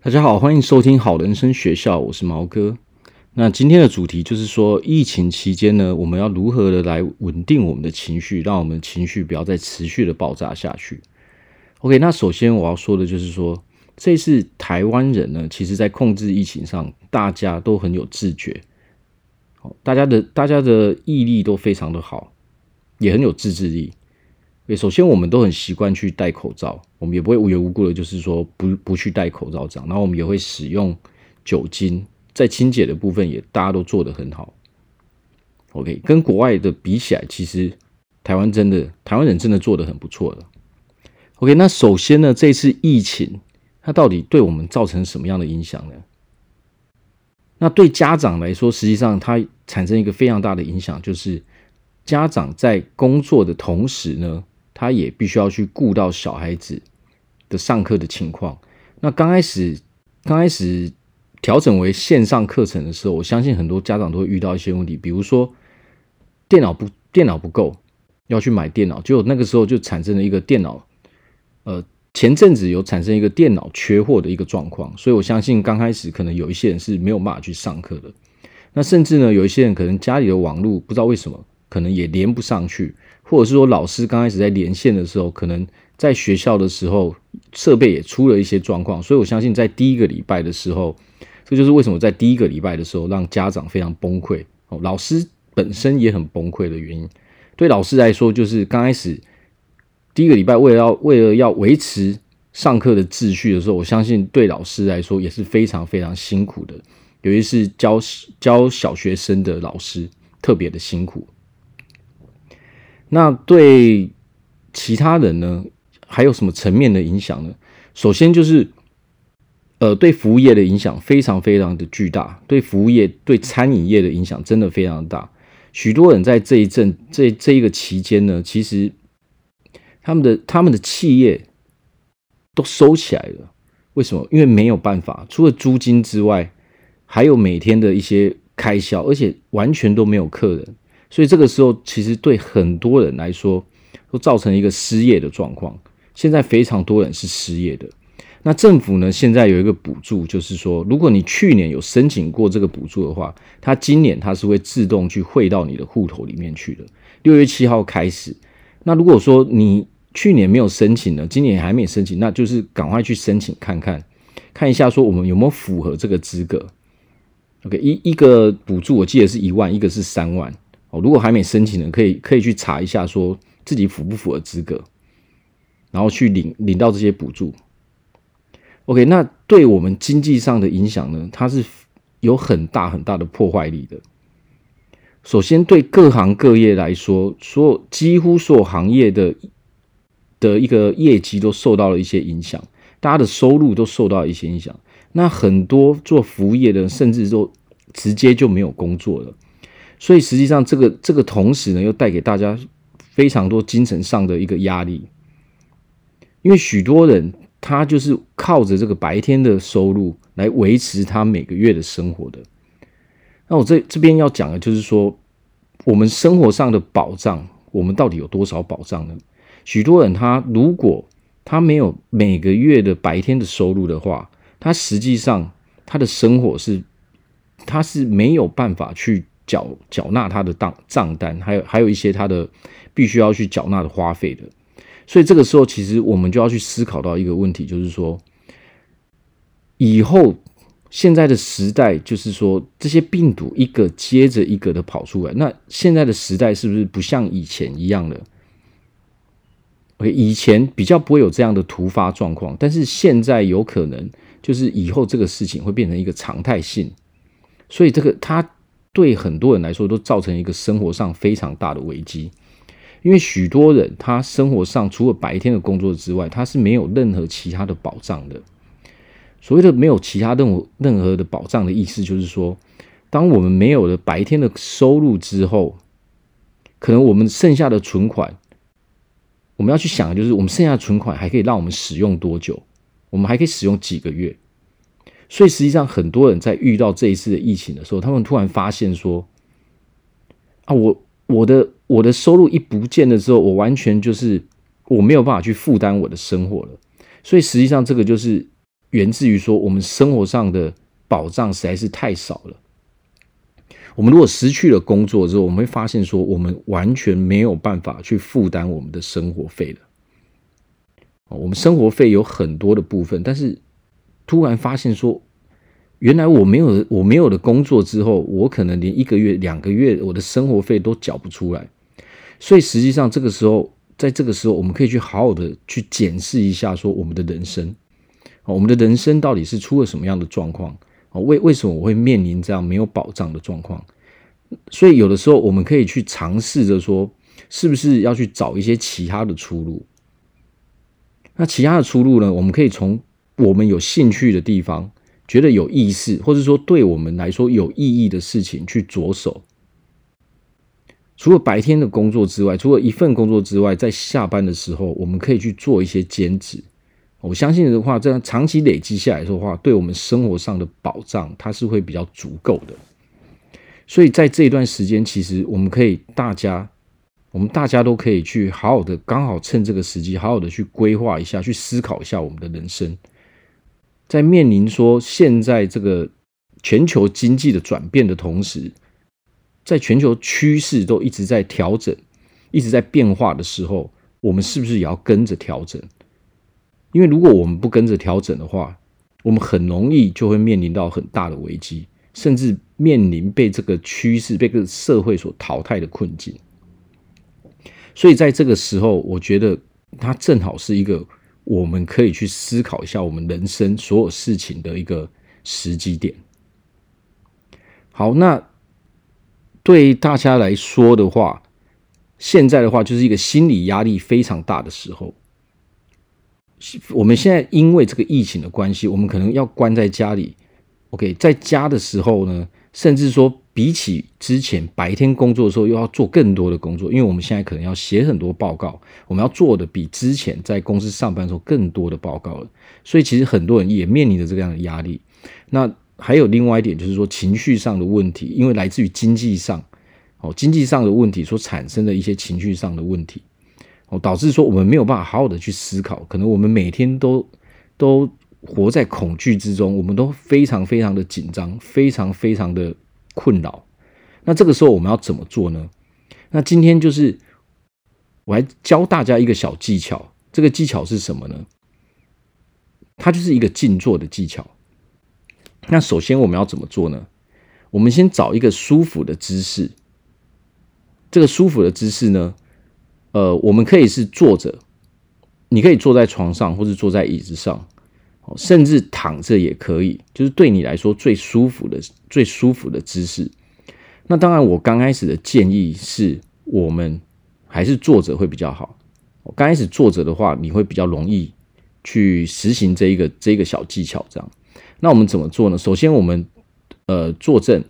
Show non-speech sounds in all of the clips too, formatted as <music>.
大家好，欢迎收听好人生学校，我是毛哥。那今天的主题就是说，疫情期间呢，我们要如何的来稳定我们的情绪，让我们的情绪不要再持续的爆炸下去。OK，那首先我要说的就是说，这次台湾人呢，其实在控制疫情上，大家都很有自觉，大家的大家的毅力都非常的好，也很有自制力。对，首先我们都很习惯去戴口罩，我们也不会无缘无故的，就是说不不去戴口罩这样。然后我们也会使用酒精，在清洁的部分也大家都做得很好。OK，跟国外的比起来，其实台湾真的台湾人真的做得很不错的。OK，那首先呢，这次疫情它到底对我们造成什么样的影响呢？那对家长来说，实际上它产生一个非常大的影响，就是家长在工作的同时呢。他也必须要去顾到小孩子的上课的情况。那刚开始，刚开始调整为线上课程的时候，我相信很多家长都会遇到一些问题，比如说电脑不电脑不够，要去买电脑，就那个时候就产生了一个电脑，呃，前阵子有产生一个电脑缺货的一个状况，所以我相信刚开始可能有一些人是没有办法去上课的。那甚至呢，有一些人可能家里的网络不知道为什么，可能也连不上去。或者是说，老师刚开始在连线的时候，可能在学校的时候设备也出了一些状况，所以我相信在第一个礼拜的时候，这就是为什么在第一个礼拜的时候让家长非常崩溃，哦，老师本身也很崩溃的原因。对老师来说，就是刚开始第一个礼拜为了要为了要维持上课的秩序的时候，我相信对老师来说也是非常非常辛苦的，尤其是教教小学生的老师特别的辛苦。那对其他人呢，还有什么层面的影响呢？首先就是，呃，对服务业的影响非常非常的巨大，对服务业、对餐饮业的影响真的非常大。许多人在这一阵、这这一个期间呢，其实他们的他们的企业都收起来了。为什么？因为没有办法，除了租金之外，还有每天的一些开销，而且完全都没有客人。所以这个时候，其实对很多人来说，都造成一个失业的状况。现在非常多人是失业的。那政府呢，现在有一个补助，就是说，如果你去年有申请过这个补助的话，它今年它是会自动去汇到你的户头里面去的。六月七号开始。那如果说你去年没有申请呢，今年还没申请，那就是赶快去申请看看，看一下说我们有没有符合这个资格。OK，一一个补助我记得是一万，一个是三万。哦，如果还没申请的，可以可以去查一下，说自己符不符合资格，然后去领领到这些补助。OK，那对我们经济上的影响呢，它是有很大很大的破坏力的。首先，对各行各业来说，所有几乎所有行业的的一个业绩都受到了一些影响，大家的收入都受到一些影响。那很多做服务业的，甚至都直接就没有工作了。所以实际上，这个这个同时呢，又带给大家非常多精神上的一个压力，因为许多人他就是靠着这个白天的收入来维持他每个月的生活的。那我这这边要讲的就是说，我们生活上的保障，我们到底有多少保障呢？许多人他如果他没有每个月的白天的收入的话，他实际上他的生活是他是没有办法去。缴缴纳他的账账单，还有还有一些他的必须要去缴纳的花费的，所以这个时候其实我们就要去思考到一个问题，就是说以后现在的时代，就是说这些病毒一个接着一个的跑出来，那现在的时代是不是不像以前一样了以前比较不会有这样的突发状况，但是现在有可能就是以后这个事情会变成一个常态性，所以这个它。对很多人来说，都造成一个生活上非常大的危机，因为许多人他生活上除了白天的工作之外，他是没有任何其他的保障的。所谓的没有其他任何任何的保障的意思，就是说，当我们没有了白天的收入之后，可能我们剩下的存款，我们要去想的就是，我们剩下的存款还可以让我们使用多久？我们还可以使用几个月？所以实际上，很多人在遇到这一次的疫情的时候，他们突然发现说：“啊，我我的我的收入一不见了之后，我完全就是我没有办法去负担我的生活了。”所以实际上，这个就是源自于说我们生活上的保障实在是太少了。我们如果失去了工作之后，我们会发现说，我们完全没有办法去负担我们的生活费了。我们生活费有很多的部分，但是突然发现说，原来我没有我没有了工作之后，我可能连一个月、两个月我的生活费都缴不出来。所以实际上，这个时候，在这个时候，我们可以去好好的去检视一下，说我们的人生，我们的人生到底是出了什么样的状况？为为什么我会面临这样没有保障的状况？所以有的时候，我们可以去尝试着说，是不是要去找一些其他的出路？那其他的出路呢？我们可以从我们有兴趣的地方，觉得有意思，或者说对我们来说有意义的事情去着手。除了白天的工作之外，除了一份工作之外，在下班的时候，我们可以去做一些兼职。我相信的话，这样长期累积下来的话，对我们生活上的保障，它是会比较足够的。所以在这一段时间，其实我们可以大家，我们大家都可以去好好的，刚好趁这个时机，好好的去规划一下，去思考一下我们的人生。在面临说现在这个全球经济的转变的同时，在全球趋势都一直在调整、一直在变化的时候，我们是不是也要跟着调整？因为如果我们不跟着调整的话，我们很容易就会面临到很大的危机，甚至面临被这个趋势、被这个社会所淘汰的困境。所以在这个时候，我觉得它正好是一个我们可以去思考一下我们人生所有事情的一个时机点。好，那。对大家来说的话，现在的话就是一个心理压力非常大的时候。我们现在因为这个疫情的关系，我们可能要关在家里。OK，在家的时候呢，甚至说比起之前白天工作的时候，又要做更多的工作，因为我们现在可能要写很多报告，我们要做的比之前在公司上班的时候更多的报告了。所以其实很多人也面临着这样的压力。那还有另外一点，就是说情绪上的问题，因为来自于经济上，哦，经济上的问题所产生的一些情绪上的问题，哦，导致说我们没有办法好好的去思考，可能我们每天都都活在恐惧之中，我们都非常非常的紧张，非常非常的困扰。那这个时候我们要怎么做呢？那今天就是我来教大家一个小技巧，这个技巧是什么呢？它就是一个静坐的技巧。那首先我们要怎么做呢？我们先找一个舒服的姿势。这个舒服的姿势呢，呃，我们可以是坐着，你可以坐在床上，或者坐在椅子上，甚至躺着也可以，就是对你来说最舒服的、最舒服的姿势。那当然，我刚开始的建议是我们还是坐着会比较好。刚开始坐着的话，你会比较容易去实行这一个这一个小技巧，这样。那我们怎么做呢？首先，我们呃坐正，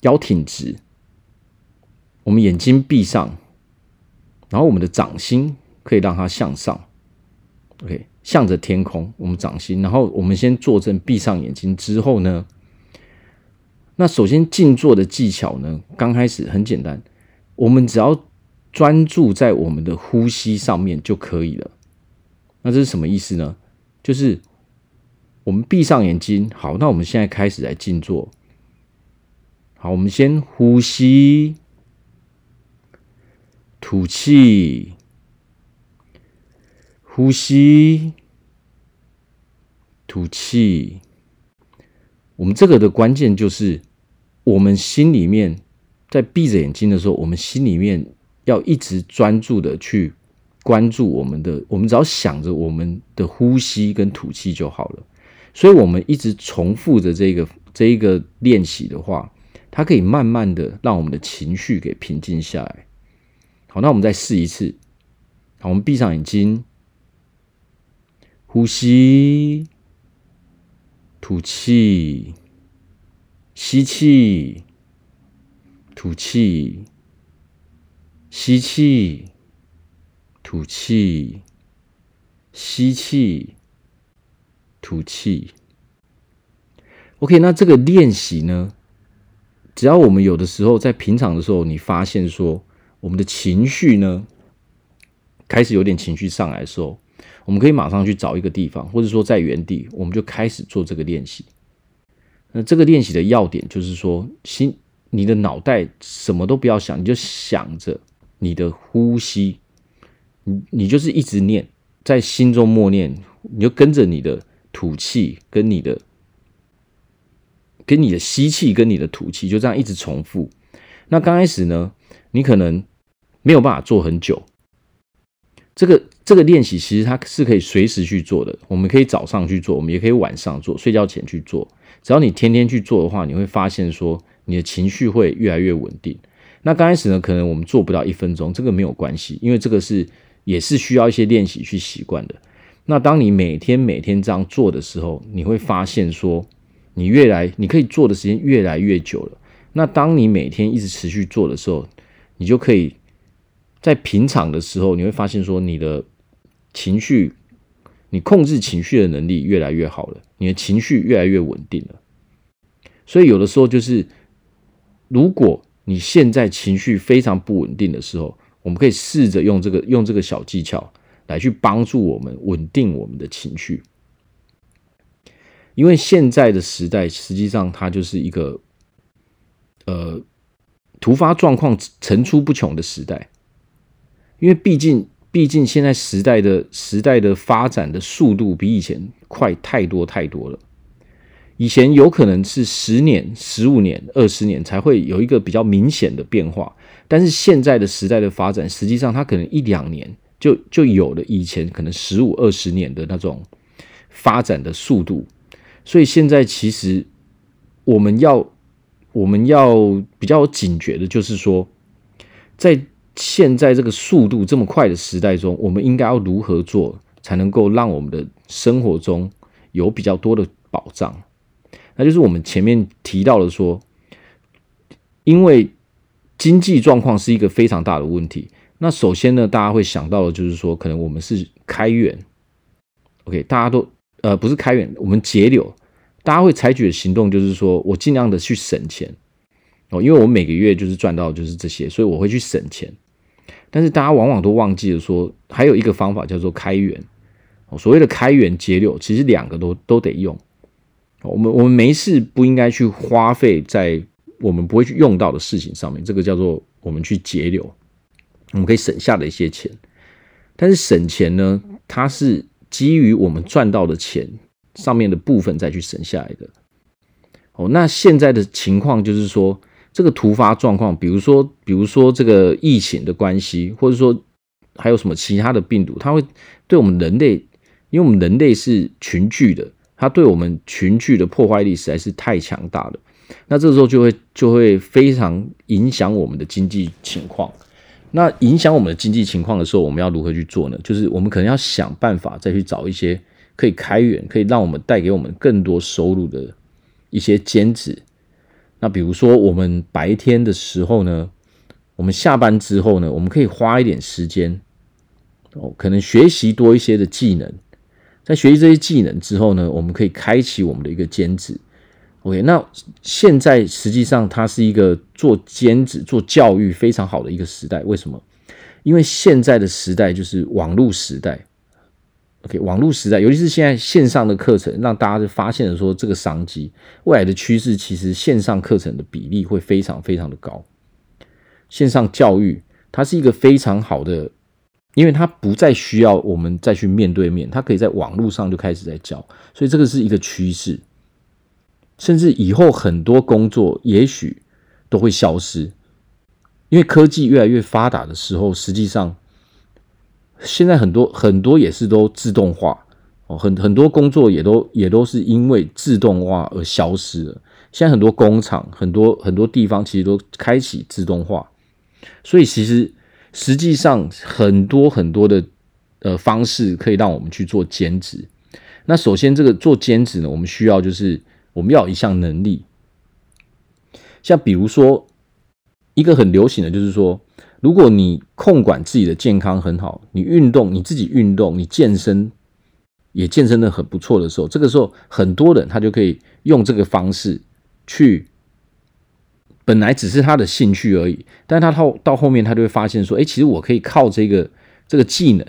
腰挺直，我们眼睛闭上，然后我们的掌心可以让它向上，OK，向着天空。我们掌心，然后我们先坐正，闭上眼睛之后呢，那首先静坐的技巧呢，刚开始很简单，我们只要专注在我们的呼吸上面就可以了。那这是什么意思呢？就是。我们闭上眼睛，好，那我们现在开始来静坐。好，我们先呼吸，吐气，呼吸，吐气。我们这个的关键就是，我们心里面在闭着眼睛的时候，我们心里面要一直专注的去关注我们的，我们只要想着我们的呼吸跟吐气就好了。所以，我们一直重复着这个这一个练习的话，它可以慢慢的让我们的情绪给平静下来。好，那我们再试一次。好，我们闭上眼睛，呼吸，吐气，吸气，吐气，吸气，吐气，吸气。吐气，OK，那这个练习呢，只要我们有的时候在平常的时候，你发现说我们的情绪呢开始有点情绪上来的时候，我们可以马上去找一个地方，或者说在原地，我们就开始做这个练习。那这个练习的要点就是说，心，你的脑袋什么都不要想，你就想着你的呼吸，你你就是一直念，在心中默念，你就跟着你的吐气，跟你的。跟你的吸气跟你的吐气就这样一直重复。那刚开始呢，你可能没有办法做很久。这个这个练习其实它是可以随时去做的。我们可以早上去做，我们也可以晚上做，睡觉前去做。只要你天天去做的话，你会发现说你的情绪会越来越稳定。那刚开始呢，可能我们做不到一分钟，这个没有关系，因为这个是也是需要一些练习去习惯的。那当你每天每天这样做的时候，你会发现说。你越来，你可以做的时间越来越久了。那当你每天一直持续做的时候，你就可以在平常的时候，你会发现说，你的情绪，你控制情绪的能力越来越好了，你的情绪越来越稳定了。所以有的时候就是，如果你现在情绪非常不稳定的时候，我们可以试着用这个用这个小技巧来去帮助我们稳定我们的情绪。因为现在的时代，实际上它就是一个，呃，突发状况层出不穷的时代。因为毕竟，毕竟现在时代的时代的发展的速度比以前快太多太多了。以前有可能是十年、十五年、二十年才会有一个比较明显的变化，但是现在的时代的发展，实际上它可能一两年就就有了以前可能十五、二十年的那种发展的速度。所以现在其实我们要我们要比较警觉的，就是说，在现在这个速度这么快的时代中，我们应该要如何做，才能够让我们的生活中有比较多的保障？那就是我们前面提到的说，因为经济状况是一个非常大的问题。那首先呢，大家会想到的就是说，可能我们是开源，OK，大家都。呃，不是开源，我们节流，大家会采取的行动就是说我尽量的去省钱哦，因为我每个月就是赚到就是这些，所以我会去省钱。但是大家往往都忘记了说，还有一个方法叫做开源。所谓的开源节流，其实两个都都得用。我们我们没事不应该去花费在我们不会去用到的事情上面，这个叫做我们去节流，我们可以省下的一些钱。但是省钱呢，它是。基于我们赚到的钱上面的部分再去省下来的。哦，那现在的情况就是说，这个突发状况，比如说，比如说这个疫情的关系，或者说还有什么其他的病毒，它会对我们人类，因为我们人类是群聚的，它对我们群聚的破坏力实在是太强大了。那这个时候就会就会非常影响我们的经济情况。那影响我们的经济情况的时候，我们要如何去做呢？就是我们可能要想办法再去找一些可以开源、可以让我们带给我们更多收入的一些兼职。那比如说，我们白天的时候呢，我们下班之后呢，我们可以花一点时间哦，可能学习多一些的技能。在学习这些技能之后呢，我们可以开启我们的一个兼职。OK，那现在实际上它是一个做兼职、做教育非常好的一个时代。为什么？因为现在的时代就是网络时代。OK，网络时代，尤其是现在线上的课程，让大家就发现了说这个商机。未来的趋势其实线上课程的比例会非常非常的高。线上教育它是一个非常好的，因为它不再需要我们再去面对面，它可以在网络上就开始在教，所以这个是一个趋势。甚至以后很多工作也许都会消失，因为科技越来越发达的时候，实际上现在很多很多也是都自动化哦，很很多工作也都也都是因为自动化而消失了。现在很多工厂、很多很多地方其实都开启自动化，所以其实实际上很多很多的呃方式可以让我们去做兼职。那首先这个做兼职呢，我们需要就是。我们要有一项能力，像比如说，一个很流行的就是说，如果你控管自己的健康很好，你运动，你自己运动，你健身也健身的很不错的时候，这个时候很多人他就可以用这个方式去，本来只是他的兴趣而已，但他到到后面他就会发现说，哎，其实我可以靠这个这个技能，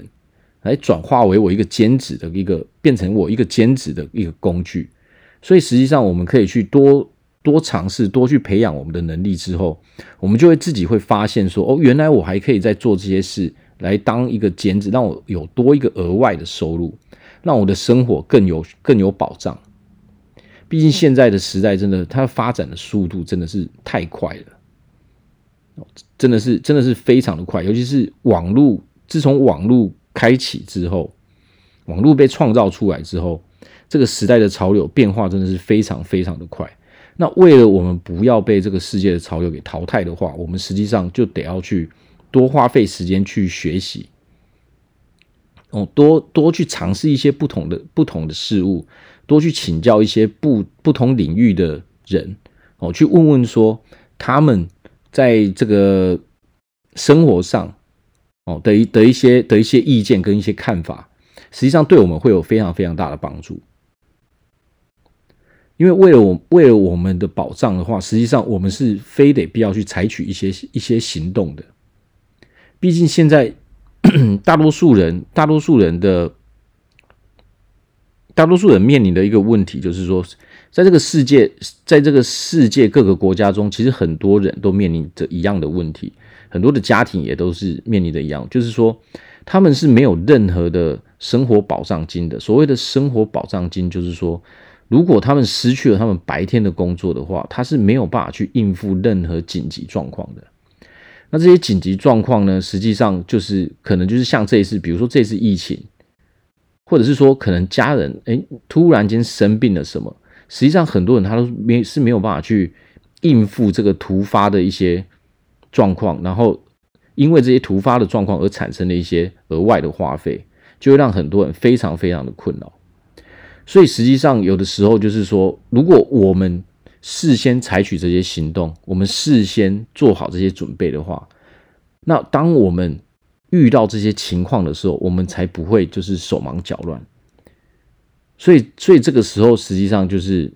来转化为我一个兼职的一个，变成我一个兼职的一个工具。所以实际上，我们可以去多多尝试，多去培养我们的能力之后，我们就会自己会发现说，哦，原来我还可以再做这些事，来当一个兼职，让我有多一个额外的收入，让我的生活更有更有保障。毕竟现在的时代真的，它发展的速度真的是太快了，真的是真的是非常的快，尤其是网络，自从网络开启之后，网络被创造出来之后。这个时代的潮流变化真的是非常非常的快。那为了我们不要被这个世界的潮流给淘汰的话，我们实际上就得要去多花费时间去学习，哦，多多去尝试一些不同的不同的事物，多去请教一些不不同领域的人，哦，去问问说他们在这个生活上，哦的一的一些的一些意见跟一些看法，实际上对我们会有非常非常大的帮助。因为为了我为了我们的保障的话，实际上我们是非得必要去采取一些一些行动的。毕竟现在 <clears throat> 大多数人，大多数人的大多数人面临的一个问题，就是说，在这个世界，在这个世界各个国家中，其实很多人都面临着一样的问题，很多的家庭也都是面临的一样，就是说，他们是没有任何的生活保障金的。所谓的生活保障金，就是说。如果他们失去了他们白天的工作的话，他是没有办法去应付任何紧急状况的。那这些紧急状况呢，实际上就是可能就是像这一次，比如说这次疫情，或者是说可能家人哎突然间生病了什么，实际上很多人他都没是没有办法去应付这个突发的一些状况，然后因为这些突发的状况而产生的一些额外的花费，就会让很多人非常非常的困扰。所以实际上，有的时候就是说，如果我们事先采取这些行动，我们事先做好这些准备的话，那当我们遇到这些情况的时候，我们才不会就是手忙脚乱。所以，所以这个时候实际上就是，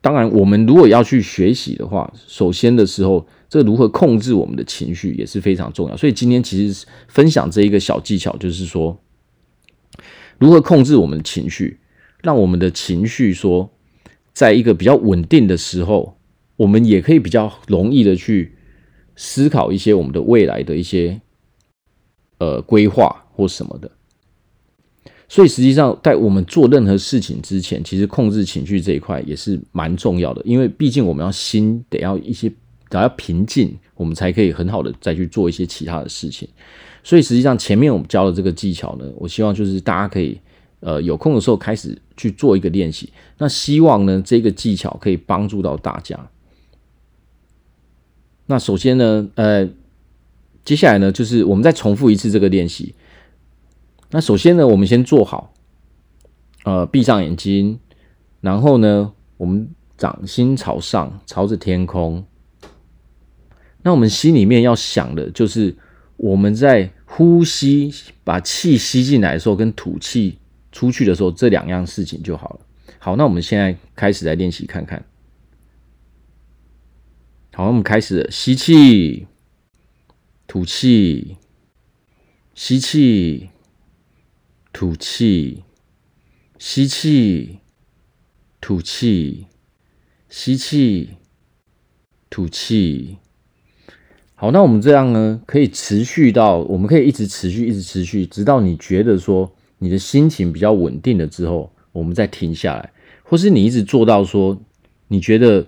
当然，我们如果要去学习的话，首先的时候，这如何控制我们的情绪也是非常重要。所以今天其实分享这一个小技巧，就是说。如何控制我们的情绪，让我们的情绪说，在一个比较稳定的时候，我们也可以比较容易的去思考一些我们的未来的一些呃规划或什么的。所以实际上，在我们做任何事情之前，其实控制情绪这一块也是蛮重要的，因为毕竟我们要心得要一些得要平静，我们才可以很好的再去做一些其他的事情。所以实际上，前面我们教的这个技巧呢，我希望就是大家可以，呃，有空的时候开始去做一个练习。那希望呢，这个技巧可以帮助到大家。那首先呢，呃，接下来呢，就是我们再重复一次这个练习。那首先呢，我们先做好，呃，闭上眼睛，然后呢，我们掌心朝上，朝着天空。那我们心里面要想的就是。我们在呼吸，把气吸进来的时候，跟吐气出去的时候，这两样事情就好了。好，那我们现在开始来练习看看。好，我们开始吸气，吐气，吸气，吐气，吸气，吐气，吸气，吐气。好，那我们这样呢，可以持续到，我们可以一直持续，一直持续，直到你觉得说你的心情比较稳定了之后，我们再停下来，或是你一直做到说你觉得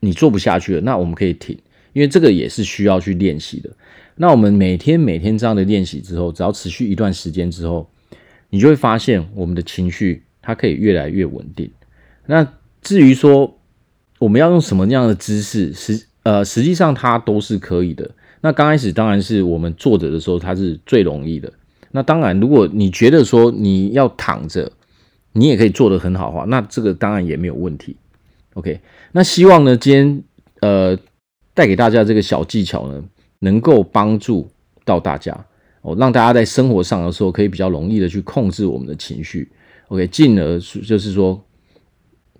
你做不下去了，那我们可以停，因为这个也是需要去练习的。那我们每天每天这样的练习之后，只要持续一段时间之后，你就会发现我们的情绪它可以越来越稳定。那至于说我们要用什么样的姿势，是。呃，实际上它都是可以的。那刚开始当然是我们坐着的时候，它是最容易的。那当然，如果你觉得说你要躺着，你也可以做得很好的话，那这个当然也没有问题。OK，那希望呢，今天呃带给大家这个小技巧呢，能够帮助到大家哦，让大家在生活上的时候可以比较容易的去控制我们的情绪。OK，进而就是说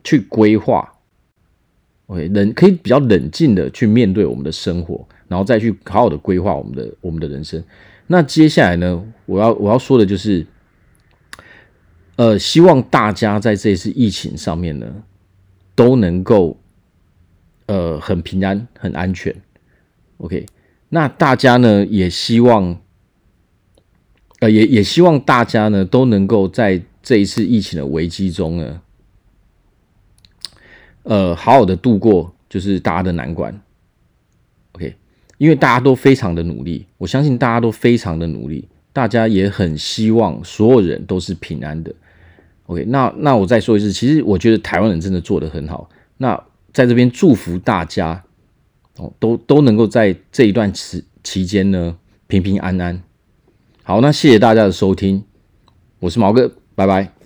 去规划。OK，冷可以比较冷静的去面对我们的生活，然后再去好好的规划我们的我们的人生。那接下来呢，我要我要说的就是，呃，希望大家在这次疫情上面呢，都能够呃很平安、很安全。OK，那大家呢也希望，呃，也也希望大家呢都能够在这一次疫情的危机中呢，呃，好好的度过就是大家的难关。OK。因为大家都非常的努力，我相信大家都非常的努力，大家也很希望所有人都是平安的。OK，那那我再说一次，其实我觉得台湾人真的做得很好。那在这边祝福大家哦，都都能够在这一段期期间呢平平安安。好，那谢谢大家的收听，我是毛哥，拜拜。